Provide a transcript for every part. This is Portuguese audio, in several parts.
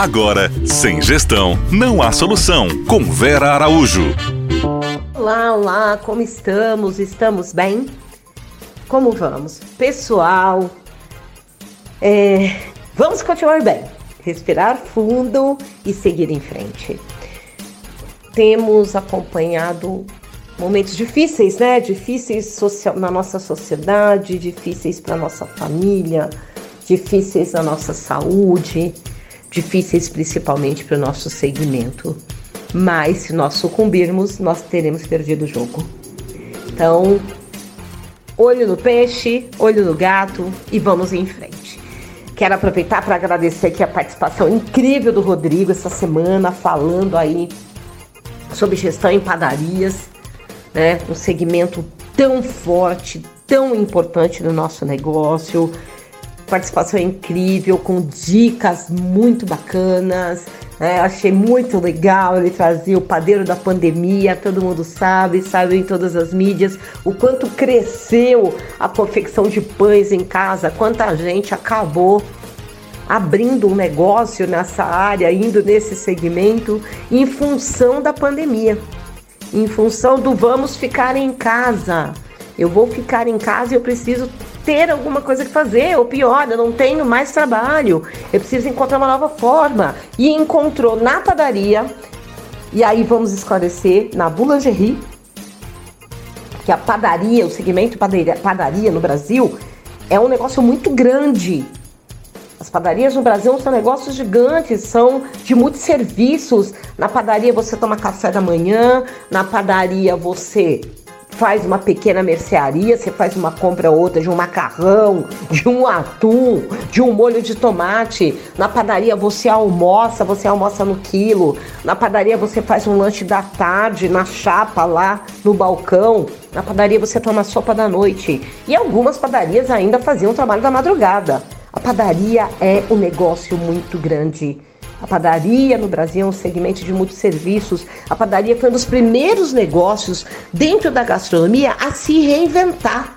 Agora, sem gestão, não há solução. Com Vera Araújo. Olá, olá, como estamos? Estamos bem? Como vamos? Pessoal, é, vamos continuar bem. Respirar fundo e seguir em frente. Temos acompanhado momentos difíceis, né? Difíceis social, na nossa sociedade, difíceis para nossa família, difíceis na nossa saúde, difíceis principalmente para o nosso segmento. Mas se nós sucumbirmos, nós teremos perdido o jogo. Então, olho no peixe, olho no gato e vamos em frente. Quero aproveitar para agradecer aqui a participação incrível do Rodrigo essa semana, falando aí sobre gestão em padarias, né? Um segmento tão forte, tão importante no nosso negócio participação incrível, com dicas muito bacanas. É, achei muito legal ele trazer o padeiro da pandemia, todo mundo sabe, sabe em todas as mídias o quanto cresceu a confecção de pães em casa, quanta gente acabou abrindo um negócio nessa área, indo nesse segmento em função da pandemia, em função do vamos ficar em casa. Eu vou ficar em casa e eu preciso ter alguma coisa que fazer, ou pior, eu não tenho mais trabalho, eu preciso encontrar uma nova forma. E encontrou na padaria, e aí vamos esclarecer, na Boulangerie, que a padaria, o segmento padaria, padaria no Brasil, é um negócio muito grande. As padarias no Brasil são negócios gigantes, são de muitos serviços. Na padaria você toma café da manhã, na padaria você faz uma pequena mercearia, você faz uma compra ou outra de um macarrão, de um atum, de um molho de tomate. Na padaria você almoça, você almoça no quilo. Na padaria você faz um lanche da tarde, na chapa lá no balcão. Na padaria você toma sopa da noite. E algumas padarias ainda faziam trabalho da madrugada. A padaria é um negócio muito grande a padaria no Brasil é um segmento de muitos serviços. A padaria foi um dos primeiros negócios dentro da gastronomia a se reinventar.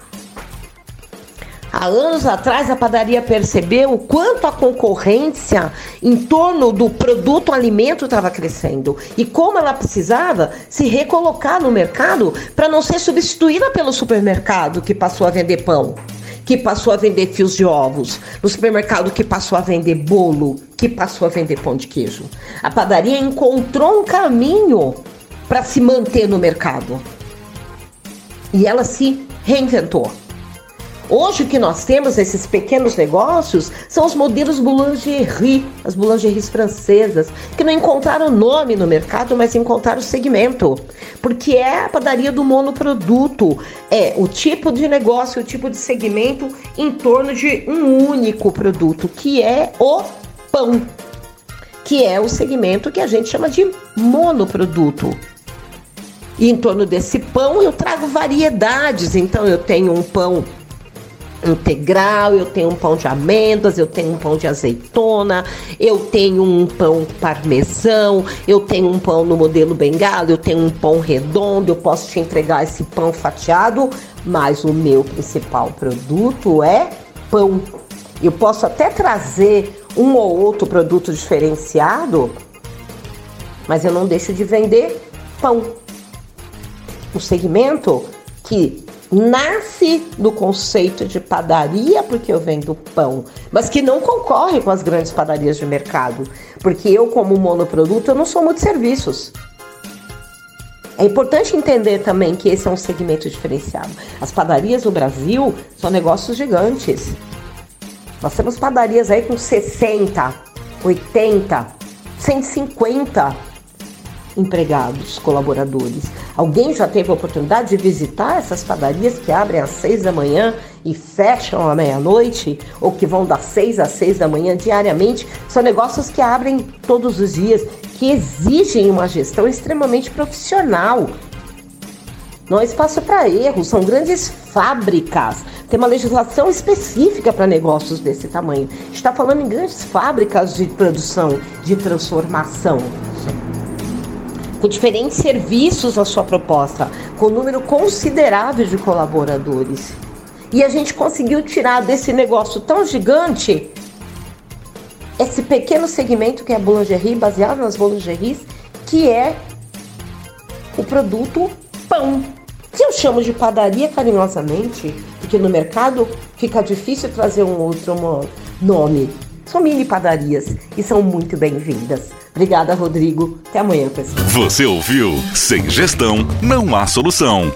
Há anos atrás, a padaria percebeu o quanto a concorrência em torno do produto alimento estava crescendo e como ela precisava se recolocar no mercado para não ser substituída pelo supermercado que passou a vender pão que passou a vender fios de ovos, no supermercado que passou a vender bolo, que passou a vender pão de queijo. A padaria encontrou um caminho para se manter no mercado. E ela se reinventou. Hoje o que nós temos esses pequenos negócios são os modelos boulangerie, as boulangeries francesas, que não encontraram nome no mercado, mas encontraram segmento. Porque é a padaria do monoproduto, é o tipo de negócio, o tipo de segmento em torno de um único produto, que é o pão, que é o segmento que a gente chama de monoproduto. E em torno desse pão eu trago variedades, então eu tenho um pão integral, eu tenho um pão de amêndoas, eu tenho um pão de azeitona, eu tenho um pão parmesão, eu tenho um pão no modelo bengala, eu tenho um pão redondo, eu posso te entregar esse pão fatiado, mas o meu principal produto é pão. Eu posso até trazer um ou outro produto diferenciado, mas eu não deixo de vender pão. O segmento que nasce do conceito de padaria, porque eu vendo pão, mas que não concorre com as grandes padarias de mercado, porque eu, como monoproduto, eu não sou muito serviços. É importante entender também que esse é um segmento diferenciado. As padarias no Brasil são negócios gigantes. Nós temos padarias aí com 60, 80, 150 empregados, colaboradores. Alguém já teve a oportunidade de visitar essas padarias que abrem às seis da manhã e fecham à meia-noite, ou que vão das seis às seis da manhã diariamente? São negócios que abrem todos os dias, que exigem uma gestão extremamente profissional. Não há espaço para erro, são grandes fábricas. Tem uma legislação específica para negócios desse tamanho. Está falando em grandes fábricas de produção, de transformação com diferentes serviços na sua proposta, com um número considerável de colaboradores. E a gente conseguiu tirar desse negócio tão gigante esse pequeno segmento que é a boulangerie, baseado nas boulangeries, que é o produto pão. Que eu chamo de padaria carinhosamente, porque no mercado fica difícil trazer um outro nome. São mini padarias e são muito bem-vindas. Obrigada, Rodrigo. Até amanhã, pessoal. Você ouviu? Sem gestão, não há solução.